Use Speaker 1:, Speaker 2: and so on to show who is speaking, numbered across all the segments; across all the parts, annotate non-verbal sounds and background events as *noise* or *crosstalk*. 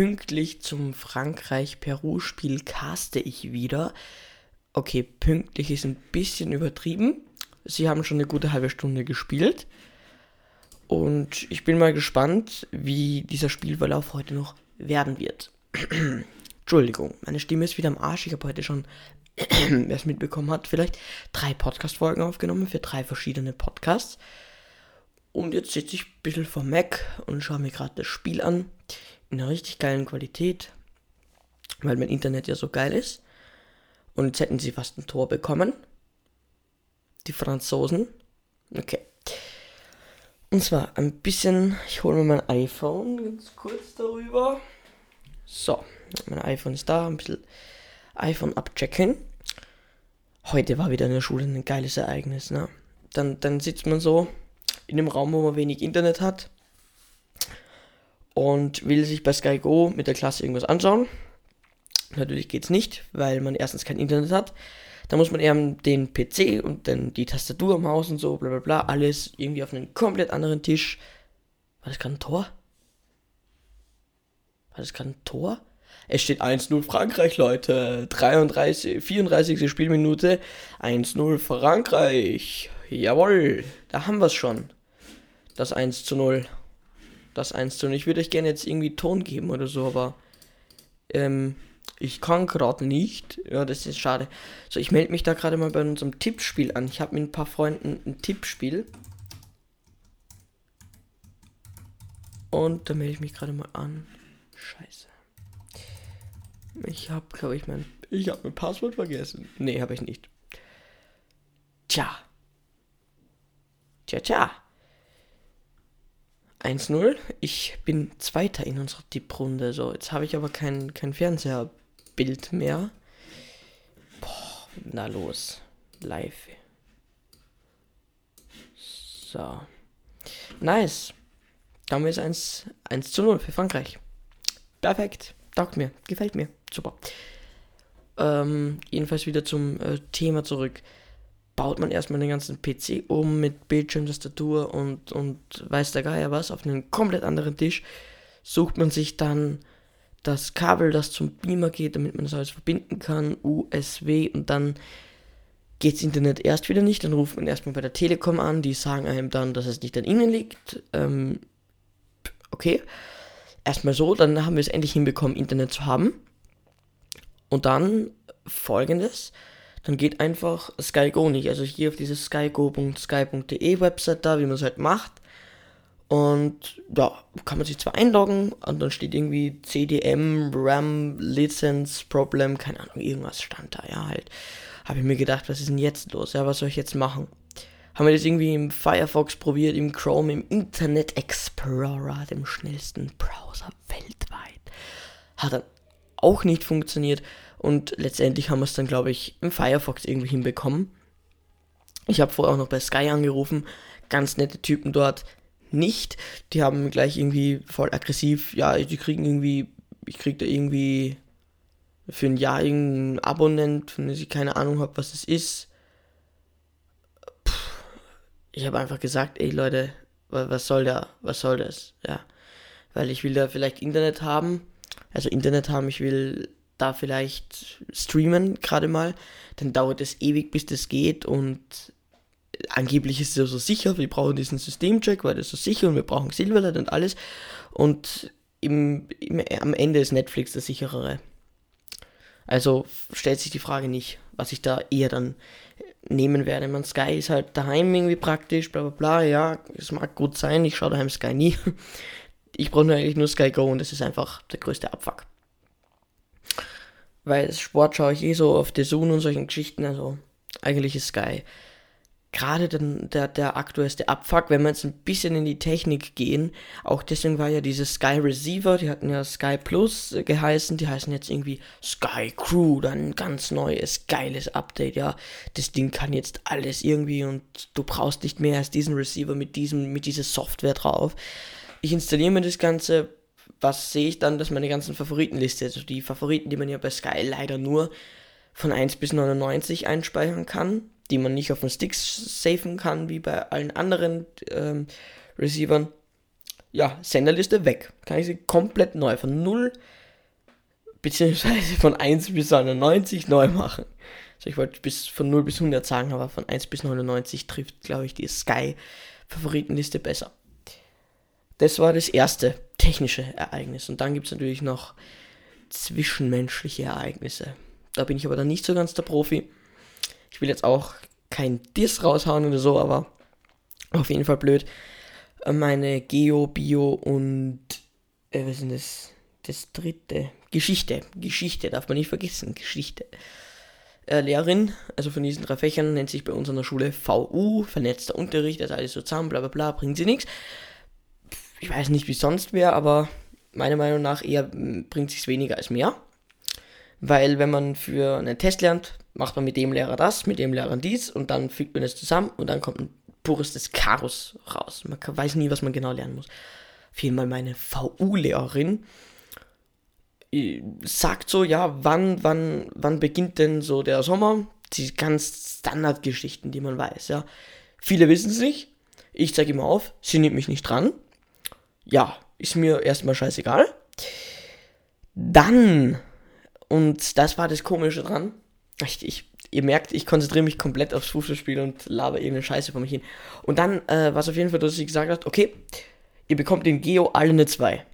Speaker 1: pünktlich zum Frankreich-Peru-Spiel caste ich wieder. Okay, pünktlich ist ein bisschen übertrieben. Sie haben schon eine gute halbe Stunde gespielt. Und ich bin mal gespannt, wie dieser Spielverlauf heute noch werden wird. *clears throat* Entschuldigung, meine Stimme ist wieder am Arsch. Ich habe heute schon, *clears throat* wer es mitbekommen hat, vielleicht drei Podcast-Folgen aufgenommen für drei verschiedene Podcasts. Und jetzt sitze ich ein bisschen vor Mac und schaue mir gerade das Spiel an. In einer richtig geilen Qualität. Weil mein Internet ja so geil ist. Und jetzt hätten sie fast ein Tor bekommen. Die Franzosen. Okay. Und zwar ein bisschen, ich hole mir mein iPhone ganz kurz darüber. So, mein iPhone ist da, ein bisschen iPhone abchecken. Heute war wieder in der Schule ein geiles Ereignis, ne? Dann, dann sitzt man so in einem Raum, wo man wenig Internet hat und will sich bei Sky Go mit der Klasse irgendwas anschauen. Natürlich geht es nicht, weil man erstens kein Internet hat. Da muss man eher den PC und dann die Tastatur, Maus und so, bla bla bla, alles irgendwie auf einen komplett anderen Tisch. War das gerade ein Tor? War das gerade ein Tor? Es steht 1-0 Frankreich, Leute. 33, 34. Spielminute. 1-0 Frankreich. Jawohl, da haben wir es schon. Das 1 zu 0. Das 1 zu 0. Ich würde euch gerne jetzt irgendwie Ton geben oder so, aber ähm, ich kann gerade nicht. Ja, das ist schade. So, ich melde mich da gerade mal bei unserem Tippspiel an. Ich habe mit ein paar Freunden ein Tippspiel. Und da melde ich mich gerade mal an. Scheiße. Ich habe, glaube ich, mein. Ich habe mein Passwort vergessen. Nee, habe ich nicht. Tja. Tja, tja. 1-0. Ich bin Zweiter in unserer Tipprunde. So, jetzt habe ich aber kein, kein Fernseherbild mehr. Boah, na los. Live. So. Nice. Dann ist 1, 1 zu 0 für Frankreich. Perfekt. Taugt mir. Gefällt mir. Super. Ähm, jedenfalls wieder zum äh, Thema zurück baut man erstmal den ganzen PC um mit Bildschirm, Tastatur und, und weiß der Geier was auf einen komplett anderen Tisch. Sucht man sich dann das Kabel, das zum Beamer geht, damit man das alles verbinden kann, USB und dann geht das Internet erst wieder nicht. Dann ruft man erstmal bei der Telekom an, die sagen einem dann, dass es nicht an ihnen liegt. Ähm, okay. Erstmal so, dann haben wir es endlich hinbekommen, Internet zu haben. Und dann folgendes dann geht einfach SkyGo nicht. Also gehe auf diese skygo.sky.de Website da, wie man es halt macht. Und ja, kann man sich zwar einloggen und dann steht irgendwie CDM, RAM, Lizenz, Problem, keine Ahnung, irgendwas stand da, ja halt. Habe ich mir gedacht, was ist denn jetzt los? Ja, was soll ich jetzt machen? Haben wir das irgendwie im Firefox probiert, im Chrome, im Internet Explorer, dem schnellsten Browser weltweit. Hat dann auch nicht funktioniert. Und letztendlich haben wir es dann, glaube ich, im Firefox irgendwie hinbekommen. Ich habe vorher auch noch bei Sky angerufen. Ganz nette Typen dort. Nicht. Die haben gleich irgendwie voll aggressiv. Ja, die kriegen irgendwie. Ich krieg da irgendwie für ein Jahr irgendeinen Abonnent, von dem ich keine Ahnung habe, was es ist. Puh. Ich habe einfach gesagt, ey Leute, was soll da? Was soll das? Ja. Weil ich will da vielleicht Internet haben. Also Internet haben, ich will da vielleicht streamen, gerade mal, dann dauert es ewig, bis das geht und angeblich ist es ja so sicher, wir brauchen diesen Systemcheck, weil das so sicher und wir brauchen Silverlight und alles und im, im, am Ende ist Netflix das sicherere. Also stellt sich die Frage nicht, was ich da eher dann nehmen werde. Man Sky ist halt daheim irgendwie praktisch, bla bla bla, ja, es mag gut sein, ich schaue daheim Sky nie. *laughs* Ich brauche eigentlich nur Sky Go und das ist einfach der größte Abfuck weil Sport schaue ich eh so auf The Zone und solchen Geschichten, also eigentlich ist Sky gerade den, der, der aktuellste Abfuck, wenn wir jetzt ein bisschen in die Technik gehen, auch deswegen war ja dieses Sky Receiver, die hatten ja Sky Plus geheißen, die heißen jetzt irgendwie Sky Crew, dann ein ganz neues, geiles Update, ja, das Ding kann jetzt alles irgendwie und du brauchst nicht mehr als diesen Receiver mit diesem, mit dieser Software drauf. Ich installiere mir das Ganze, was sehe ich dann, dass meine ganzen Favoritenliste, also die Favoriten, die man ja bei Sky leider nur von 1 bis 99 einspeichern kann, die man nicht auf den Sticks safen kann, wie bei allen anderen ähm, Receivern, ja, Senderliste weg. Kann ich sie komplett neu von 0 beziehungsweise von 1 bis 99 neu machen. Also ich wollte bis von 0 bis 100 sagen, aber von 1 bis 99 trifft, glaube ich, die Sky-Favoritenliste besser. Das war das erste technische Ereignis. Und dann gibt es natürlich noch zwischenmenschliche Ereignisse. Da bin ich aber dann nicht so ganz der Profi. Ich will jetzt auch kein Diss raushauen oder so, aber auf jeden Fall blöd. Meine Geo, Bio und äh, was ist denn das? Das dritte. Geschichte. Geschichte darf man nicht vergessen. Geschichte. Äh, Lehrerin, also von diesen drei Fächern, nennt sich bei uns an der Schule VU, vernetzter Unterricht, das alles so zusammen, bla bla bla, bringt sie nichts. Ich weiß nicht, wie sonst wäre, aber meiner Meinung nach eher bringt sich weniger als mehr. Weil wenn man für einen Test lernt, macht man mit dem Lehrer das, mit dem Lehrer dies und dann fügt man es zusammen und dann kommt ein pures Chaos raus. Man weiß nie, was man genau lernen muss. Auf jeden Fall meine VU-Lehrerin äh, sagt so, ja, wann, wann, wann beginnt denn so der Sommer? Die ganz Standardgeschichten, die man weiß, ja. Viele wissen es nicht. Ich zeige immer auf, sie nimmt mich nicht dran. Ja, ist mir erstmal scheißegal. Dann, und das war das Komische dran, ich, ich, ihr merkt, ich konzentriere mich komplett aufs Fußballspiel und laber irgendeine Scheiße vor mich hin. Und dann äh, war es auf jeden Fall, dass sie gesagt hat, okay, ihr bekommt den Geo alle eine 2.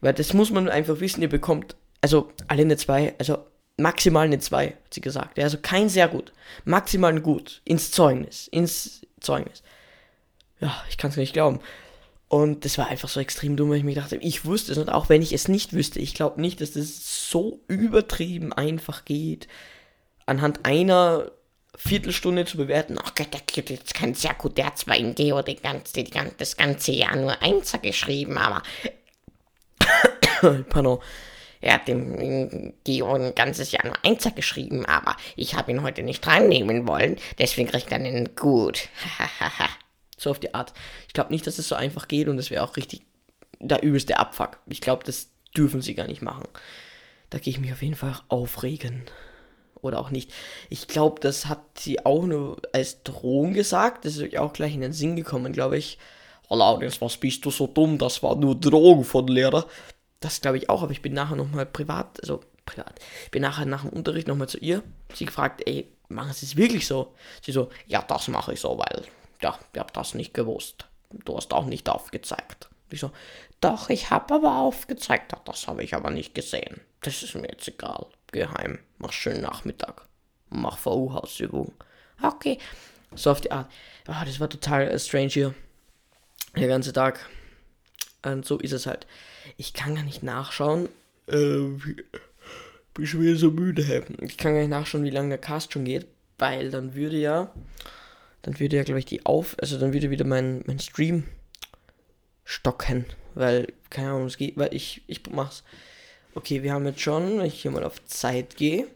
Speaker 1: Weil das muss man einfach wissen, ihr bekommt, also alle eine 2, also maximal eine 2, hat sie gesagt. Also kein sehr gut, maximal ein gut, ins Zeugnis, ins Zeugnis. Ja, ich kann es nicht glauben. Und das war einfach so extrem dumm, weil ich mir dachte, ich wusste es und auch wenn ich es nicht wüsste, ich glaube nicht, dass das so übertrieben einfach geht, anhand einer Viertelstunde zu bewerten. Ach Gott, der Kind ist kein sehr gut, der hat zwar in Geo die ganze, die, das ganze Jahr nur Einser geschrieben, aber *coughs* Pardon. Er hat im Geo ein ganzes Jahr nur Einser geschrieben, aber ich habe ihn heute nicht reinnehmen wollen, deswegen kriegt er einen gut. *laughs* So auf die Art. Ich glaube nicht, dass es das so einfach geht und das wäre auch richtig der übelste Abfuck. Ich glaube, das dürfen sie gar nicht machen. Da gehe ich mich auf jeden Fall aufregen. Oder auch nicht. Ich glaube, das hat sie auch nur als Drohung gesagt. Das ist auch gleich in den Sinn gekommen, glaube ich. Oh, Laurens, was bist du so dumm? Das war nur Drohung von Lehrer. Das glaube ich auch, aber ich bin nachher nochmal privat, also privat, ich bin nachher nach dem Unterricht nochmal zu ihr. Sie gefragt, ey, machen Sie es wirklich so? Sie so, ja, das mache ich so, weil ja, ich habe das nicht gewusst. Du hast auch nicht aufgezeigt. Ich so, doch, ich habe aber aufgezeigt. Ach, das habe ich aber nicht gesehen. Das ist mir jetzt egal. Geheim. Mach schönen Nachmittag. Mach VU-Hausübung. Okay. So auf die Art. Oh, das war total äh, strange hier. Der ganze Tag. Und so ist es halt. Ich kann gar nicht nachschauen. Äh, bin schon wieder so müde. Ich kann gar nicht nachschauen, wie lange der Cast schon geht. Weil dann würde ja dann würde ja, glaube ich, die auf, also dann würde wieder mein, mein Stream stocken, weil, keine Ahnung, es geht, weil ich, ich mach's. Okay, wir haben jetzt schon, wenn ich hier mal auf Zeit gehe,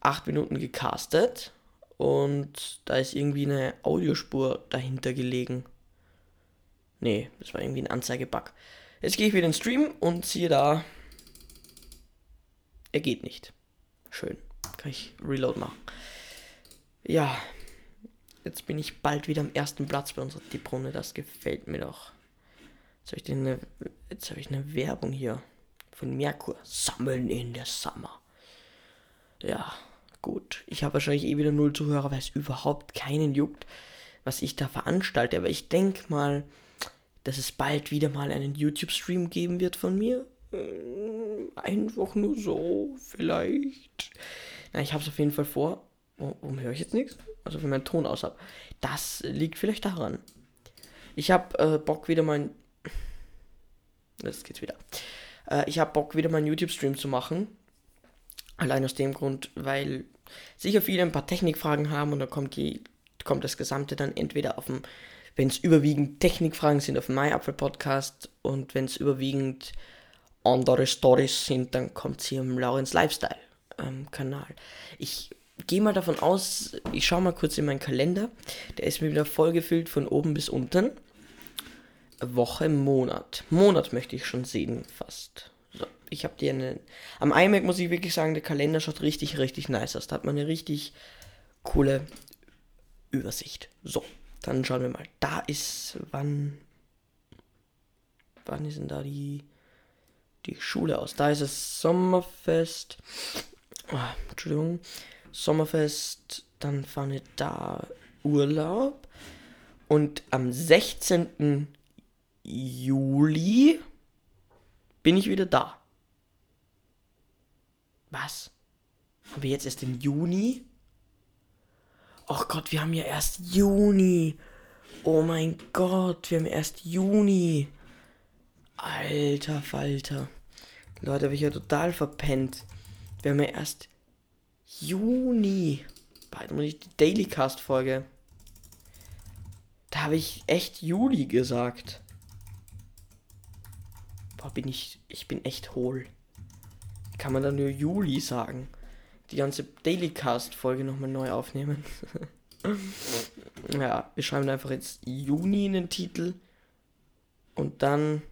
Speaker 1: 8 Minuten gecastet und da ist irgendwie eine Audiospur dahinter gelegen. Nee, das war irgendwie ein Anzeigebug. Jetzt gehe ich wieder in den Stream und siehe da, er geht nicht. Schön. Kann ich Reload machen. Ja, Jetzt bin ich bald wieder am ersten Platz bei unserer Tipprunde. Das gefällt mir doch. Jetzt habe ich, eine, jetzt hab ich eine Werbung hier von Merkur. Sammeln in der Summer. Ja, gut. Ich habe wahrscheinlich eh wieder null Zuhörer, weil es überhaupt keinen juckt, was ich da veranstalte. Aber ich denke mal, dass es bald wieder mal einen YouTube-Stream geben wird von mir. Hm, einfach nur so, vielleicht. Na, ich habe es auf jeden Fall vor. Warum höre ich jetzt nichts? Also wenn mein Ton aus habe. Das liegt vielleicht daran. Ich habe äh, Bock wieder mein. Jetzt geht's wieder. Äh, ich habe Bock wieder meinen YouTube-Stream zu machen. Allein aus dem Grund, weil sicher viele ein paar Technikfragen haben und dann kommt die kommt das Gesamte dann entweder auf dem, wenn es überwiegend Technikfragen sind, auf dem MyApfel-Podcast und wenn es überwiegend andere Stories sind, dann kommt sie im Laurens Lifestyle-Kanal. Ähm, ich gehe mal davon aus, ich schaue mal kurz in meinen Kalender. Der ist mir wieder vollgefüllt von oben bis unten. Woche, Monat. Monat möchte ich schon sehen, fast. So, ich habe dir eine. Am iMac muss ich wirklich sagen, der Kalender schaut richtig, richtig nice aus. Da hat man eine richtig coole Übersicht. So, dann schauen wir mal. Da ist wann. wann ist denn da die, die Schule aus? Da ist es Sommerfest. Oh, Entschuldigung. Sommerfest, dann fahren wir da Urlaub. Und am 16. Juli bin ich wieder da. Was? Haben wir jetzt erst den Juni? Ach Gott, wir haben ja erst Juni. Oh mein Gott, wir haben erst Juni. Alter Falter. Leute, habe ich ja total verpennt. Wir haben ja erst Juni. Warte mal, die Dailycast-Folge. Da habe ich echt Juli gesagt. Boah, bin ich. Ich bin echt hohl. Kann man dann nur Juli sagen? Die ganze Dailycast-Folge nochmal neu aufnehmen. *laughs* ja, wir schreiben einfach jetzt Juni in den Titel. Und dann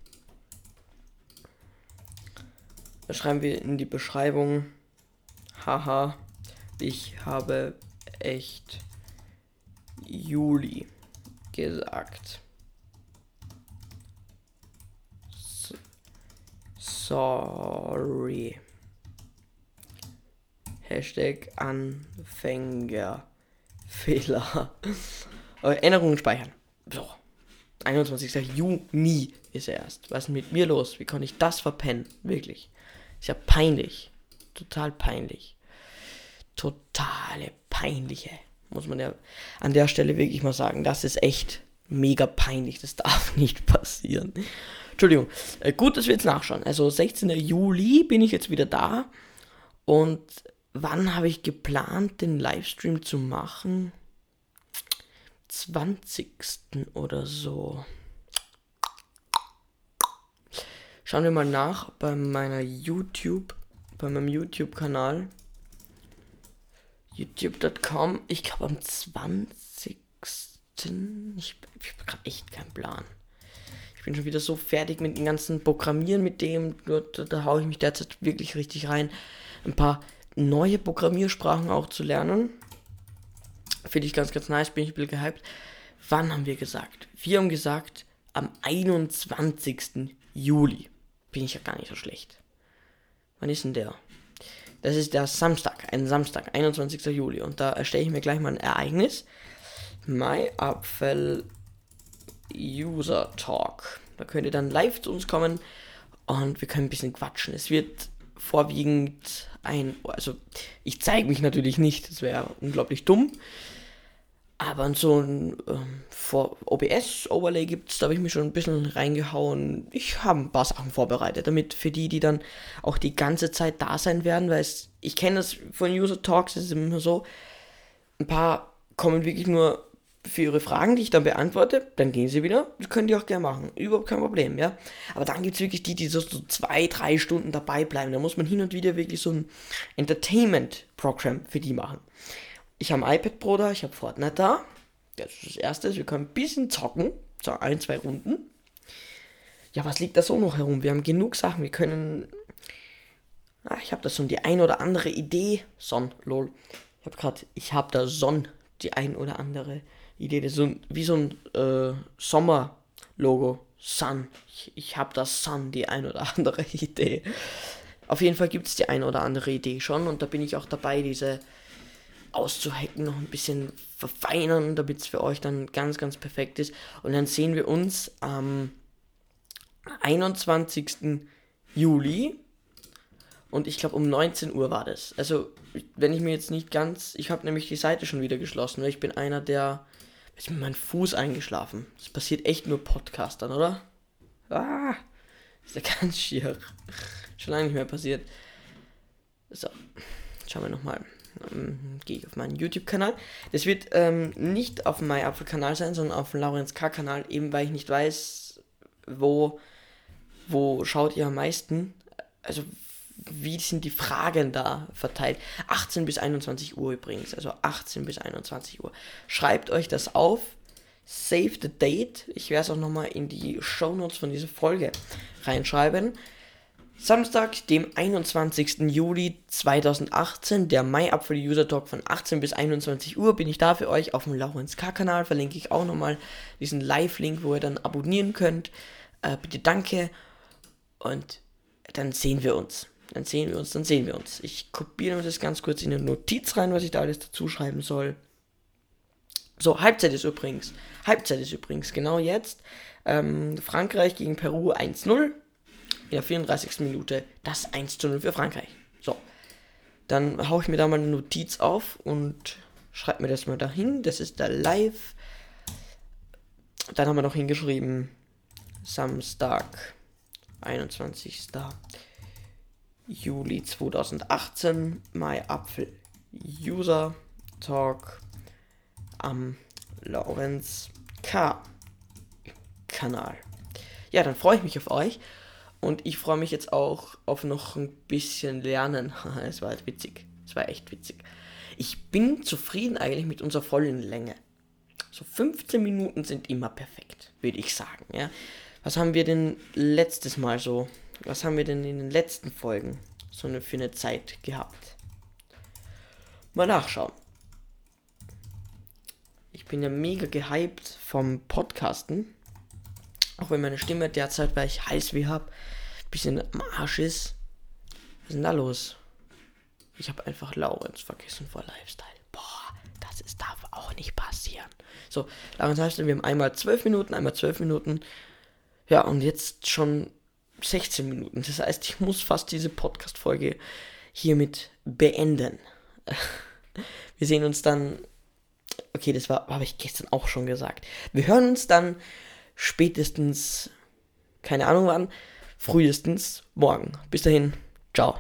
Speaker 1: schreiben wir in die Beschreibung. Haha, ich habe echt Juli gesagt. sorry. Hashtag Anfängerfehler. *laughs* Erinnerungen speichern. So. 21. Juni ist er erst. Was ist mit mir los? Wie konnte ich das verpennen? Wirklich. Ist ja peinlich. Total peinlich. Totale peinliche. Muss man ja an der Stelle wirklich mal sagen. Das ist echt mega peinlich. Das *laughs* darf nicht passieren. Entschuldigung. Äh, gut, dass wir jetzt nachschauen. Also 16. Juli bin ich jetzt wieder da. Und wann habe ich geplant, den Livestream zu machen? 20. oder so. Schauen wir mal nach bei meiner YouTube, bei meinem YouTube-Kanal. YouTube.com. Ich glaube am 20. Ich, ich habe gerade echt keinen Plan. Ich bin schon wieder so fertig mit dem ganzen Programmieren, mit dem, da, da haue ich mich derzeit wirklich richtig rein. Ein paar neue Programmiersprachen auch zu lernen. Finde ich ganz, ganz nice, bin ich ein bisschen gehypt. Wann haben wir gesagt? Wir haben gesagt, am 21. Juli. Bin ich ja gar nicht so schlecht. Wann ist denn der? Das ist der Samstag, ein Samstag, 21. Juli. Und da erstelle ich mir gleich mal ein Ereignis. MyApfel User Talk. Da könnt ihr dann live zu uns kommen und wir können ein bisschen quatschen. Es wird vorwiegend ein, also ich zeige mich natürlich nicht, das wäre unglaublich dumm. Aber so ein ähm, OBS-Overlay gibt es, da habe ich mich schon ein bisschen reingehauen. Ich habe ein paar Sachen vorbereitet, damit für die, die dann auch die ganze Zeit da sein werden, weil es, ich kenne das von User Talks, es ist immer so, ein paar kommen wirklich nur für ihre Fragen, die ich dann beantworte, dann gehen sie wieder. Das könnt ihr auch gerne machen. Überhaupt kein Problem, ja. Aber dann gibt es wirklich die, die so, so, zwei, drei Stunden dabei bleiben. Da muss man hin und wieder wirklich so ein Entertainment-Programm für die machen. Ich habe ein iPad Pro da, ich habe Fortnite da. Das ist das erste. Wir können ein bisschen zocken. So ein, zwei Runden. Ja, was liegt da so noch herum? Wir haben genug Sachen. Wir können. Ah, ich habe da so die ein oder andere Idee. Son, lol. Ich habe gerade, ich habe da Son, die ein oder andere Idee. Das ist so wie so ein äh, Sommer-Logo. Sun. Ich, ich habe das Sun, die ein oder *laughs* andere Idee. Auf jeden Fall gibt es die ein oder andere Idee schon und da bin ich auch dabei, diese auszuhacken, noch ein bisschen verfeinern, damit es für euch dann ganz, ganz perfekt ist. Und dann sehen wir uns am 21. Juli und ich glaube um 19 Uhr war das. Also, wenn ich mir jetzt nicht ganz. Ich habe nämlich die Seite schon wieder geschlossen, weil ich bin einer, der ist mir mein Fuß eingeschlafen. Das passiert echt nur Podcastern, oder? Ah, ist ja *laughs* ganz schier. Schon lange nicht mehr passiert. So, schauen wir nochmal. Ähm, Gehe ich auf meinen YouTube-Kanal. Das wird ähm, nicht auf meinem Apfel-Kanal sein, sondern auf Laurenz K-Kanal, eben weil ich nicht weiß, wo, wo schaut ihr am meisten. Also wie sind die Fragen da verteilt? 18 bis 21 Uhr übrigens, also 18 bis 21 Uhr. Schreibt euch das auf, save the date. Ich werde es auch nochmal in die Show Notes von dieser Folge reinschreiben. Samstag, dem 21. Juli 2018, der Mai Apfel User Talk von 18 bis 21 Uhr, bin ich da für euch auf dem Laurens K-Kanal. Verlinke ich auch nochmal diesen Live-Link, wo ihr dann abonnieren könnt. Äh, bitte danke. Und dann sehen wir uns. Dann sehen wir uns, dann sehen wir uns. Ich kopiere das ganz kurz in eine Notiz rein, was ich da alles dazu schreiben soll. So, Halbzeit ist übrigens. Halbzeit ist übrigens genau jetzt. Ähm, Frankreich gegen Peru 1-0. In der 34. Minute das 1-0 für Frankreich. So. Dann haue ich mir da mal eine Notiz auf und schreibe mir das mal dahin. Das ist der Live. Dann haben wir noch hingeschrieben Samstag, 21. Juli 2018, My Apfel User Talk am Lorenz K. Kanal. Ja, dann freue ich mich auf euch und ich freue mich jetzt auch auf noch ein bisschen Lernen. *laughs* Es war halt witzig. Es war echt witzig. Ich bin zufrieden eigentlich mit unserer vollen Länge. So 15 Minuten sind immer perfekt, würde ich sagen. Ja? Was haben wir denn letztes Mal so? Was haben wir denn in den letzten Folgen so eine, für eine Zeit gehabt? Mal nachschauen. Ich bin ja mega gehypt vom Podcasten. Auch wenn meine Stimme derzeit, weil ich Halsweh habe, ein bisschen am Arsch ist. Was ist denn da los? Ich habe einfach Laurenz vergessen vor Lifestyle. Boah, das ist, darf auch nicht passieren. So, Laurenz heißt, wir haben einmal 12 Minuten, einmal 12 Minuten. Ja, und jetzt schon 16 Minuten. Das heißt, ich muss fast diese Podcast-Folge hiermit beenden. *laughs* Wir sehen uns dann. Okay, das habe ich gestern auch schon gesagt. Wir hören uns dann spätestens, keine Ahnung wann, frühestens morgen. Bis dahin, ciao.